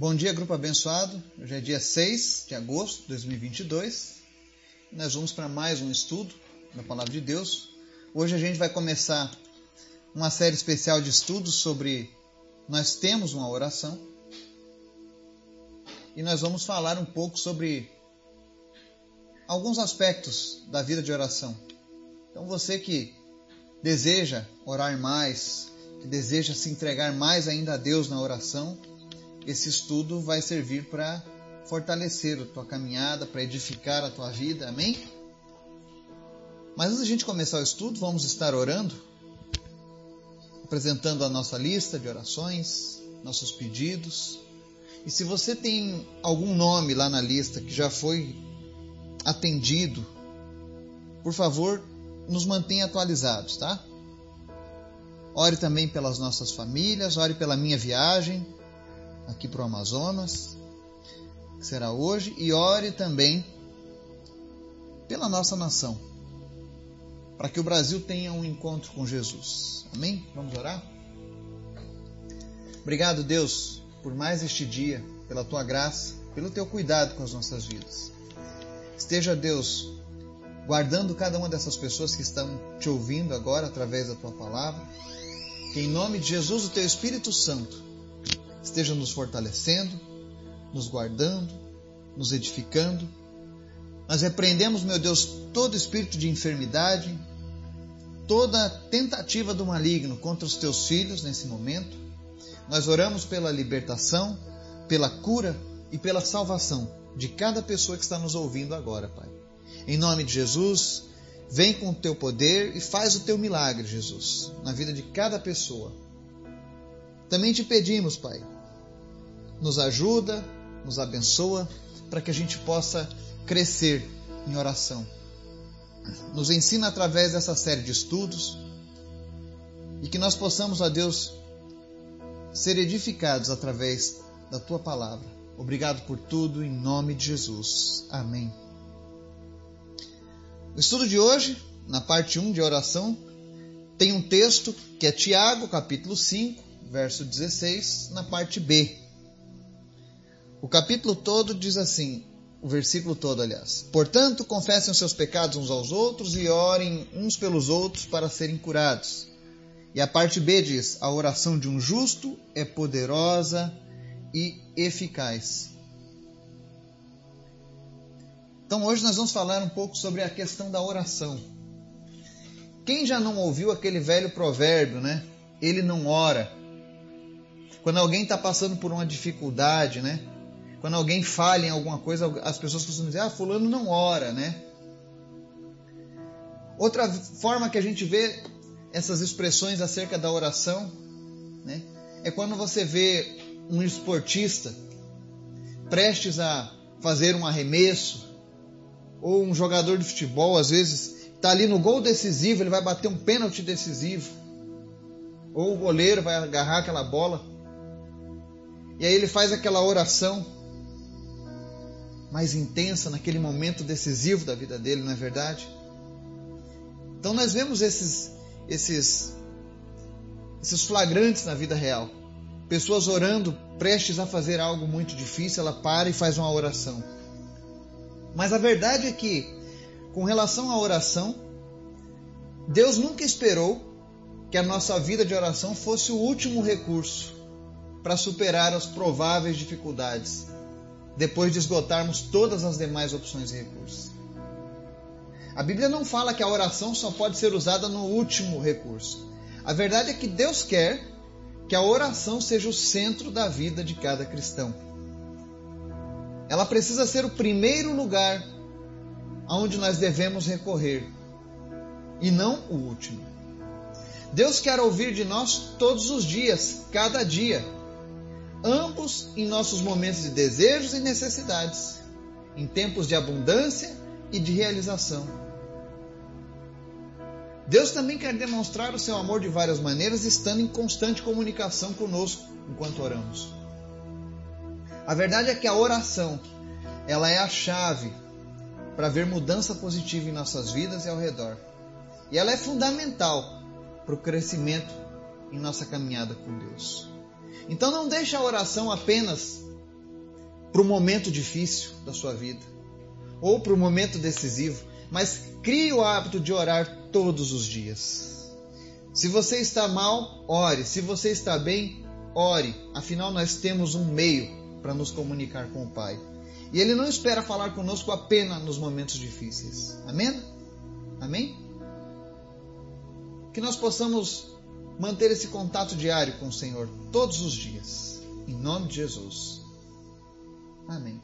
Bom dia, grupo abençoado. Hoje é dia 6 de agosto de 2022. Nós vamos para mais um estudo da Palavra de Deus. Hoje a gente vai começar uma série especial de estudos sobre Nós temos uma oração. E nós vamos falar um pouco sobre alguns aspectos da vida de oração. Então você que deseja orar mais, que deseja se entregar mais ainda a Deus na oração, esse estudo vai servir para fortalecer a tua caminhada, para edificar a tua vida, amém? Mas antes da gente começar o estudo, vamos estar orando, apresentando a nossa lista de orações, nossos pedidos. E se você tem algum nome lá na lista que já foi atendido, por favor, nos mantenha atualizados, tá? Ore também pelas nossas famílias, ore pela minha viagem, aqui para o Amazonas, que será hoje, e ore também pela nossa nação, para que o Brasil tenha um encontro com Jesus. Amém? Vamos orar? Obrigado, Deus, por mais este dia, pela tua graça, pelo teu cuidado com as nossas vidas. Esteja, Deus, guardando cada uma dessas pessoas que estão te ouvindo agora através da tua palavra. Que em nome de Jesus, o teu Espírito Santo esteja nos fortalecendo, nos guardando, nos edificando. Nós repreendemos, meu Deus, todo espírito de enfermidade, toda tentativa do maligno contra os teus filhos nesse momento. Nós oramos pela libertação, pela cura e pela salvação de cada pessoa que está nos ouvindo agora, Pai. Em nome de Jesus, vem com o teu poder e faz o teu milagre, Jesus, na vida de cada pessoa. Também te pedimos, Pai, nos ajuda, nos abençoa, para que a gente possa crescer em oração. Nos ensina através dessa série de estudos e que nós possamos, a Deus, ser edificados através da tua palavra. Obrigado por tudo, em nome de Jesus. Amém. O estudo de hoje, na parte 1 de oração, tem um texto que é Tiago, capítulo 5, verso 16, na parte B. O capítulo todo diz assim, o versículo todo, aliás. Portanto, confessem os seus pecados uns aos outros e orem uns pelos outros para serem curados. E a parte B diz: a oração de um justo é poderosa e eficaz. Então, hoje nós vamos falar um pouco sobre a questão da oração. Quem já não ouviu aquele velho provérbio, né? Ele não ora. Quando alguém está passando por uma dificuldade, né? Quando alguém falha em alguma coisa, as pessoas costumam dizer: ah, Fulano não ora, né? Outra forma que a gente vê essas expressões acerca da oração, né? É quando você vê um esportista prestes a fazer um arremesso, ou um jogador de futebol, às vezes, está ali no gol decisivo, ele vai bater um pênalti decisivo, ou o goleiro vai agarrar aquela bola, e aí ele faz aquela oração mais intensa naquele momento decisivo da vida dele, não é verdade? Então nós vemos esses esses esses flagrantes na vida real. Pessoas orando, prestes a fazer algo muito difícil, ela para e faz uma oração. Mas a verdade é que, com relação à oração, Deus nunca esperou que a nossa vida de oração fosse o último recurso para superar as prováveis dificuldades depois de esgotarmos todas as demais opções e recursos. A Bíblia não fala que a oração só pode ser usada no último recurso. A verdade é que Deus quer que a oração seja o centro da vida de cada cristão. Ela precisa ser o primeiro lugar aonde nós devemos recorrer e não o último. Deus quer ouvir de nós todos os dias, cada dia ambos em nossos momentos de desejos e necessidades, em tempos de abundância e de realização. Deus também quer demonstrar o seu amor de várias maneiras, estando em constante comunicação conosco enquanto oramos. A verdade é que a oração, ela é a chave para ver mudança positiva em nossas vidas e ao redor. E ela é fundamental para o crescimento em nossa caminhada com Deus. Então não deixe a oração apenas para o momento difícil da sua vida ou para o momento decisivo, mas crie o hábito de orar todos os dias. Se você está mal, ore. Se você está bem, ore. Afinal, nós temos um meio para nos comunicar com o Pai. E Ele não espera falar conosco apenas nos momentos difíceis. Amém? Amém? Que nós possamos manter esse contato diário com o Senhor todos os dias. Em nome de Jesus. Amém.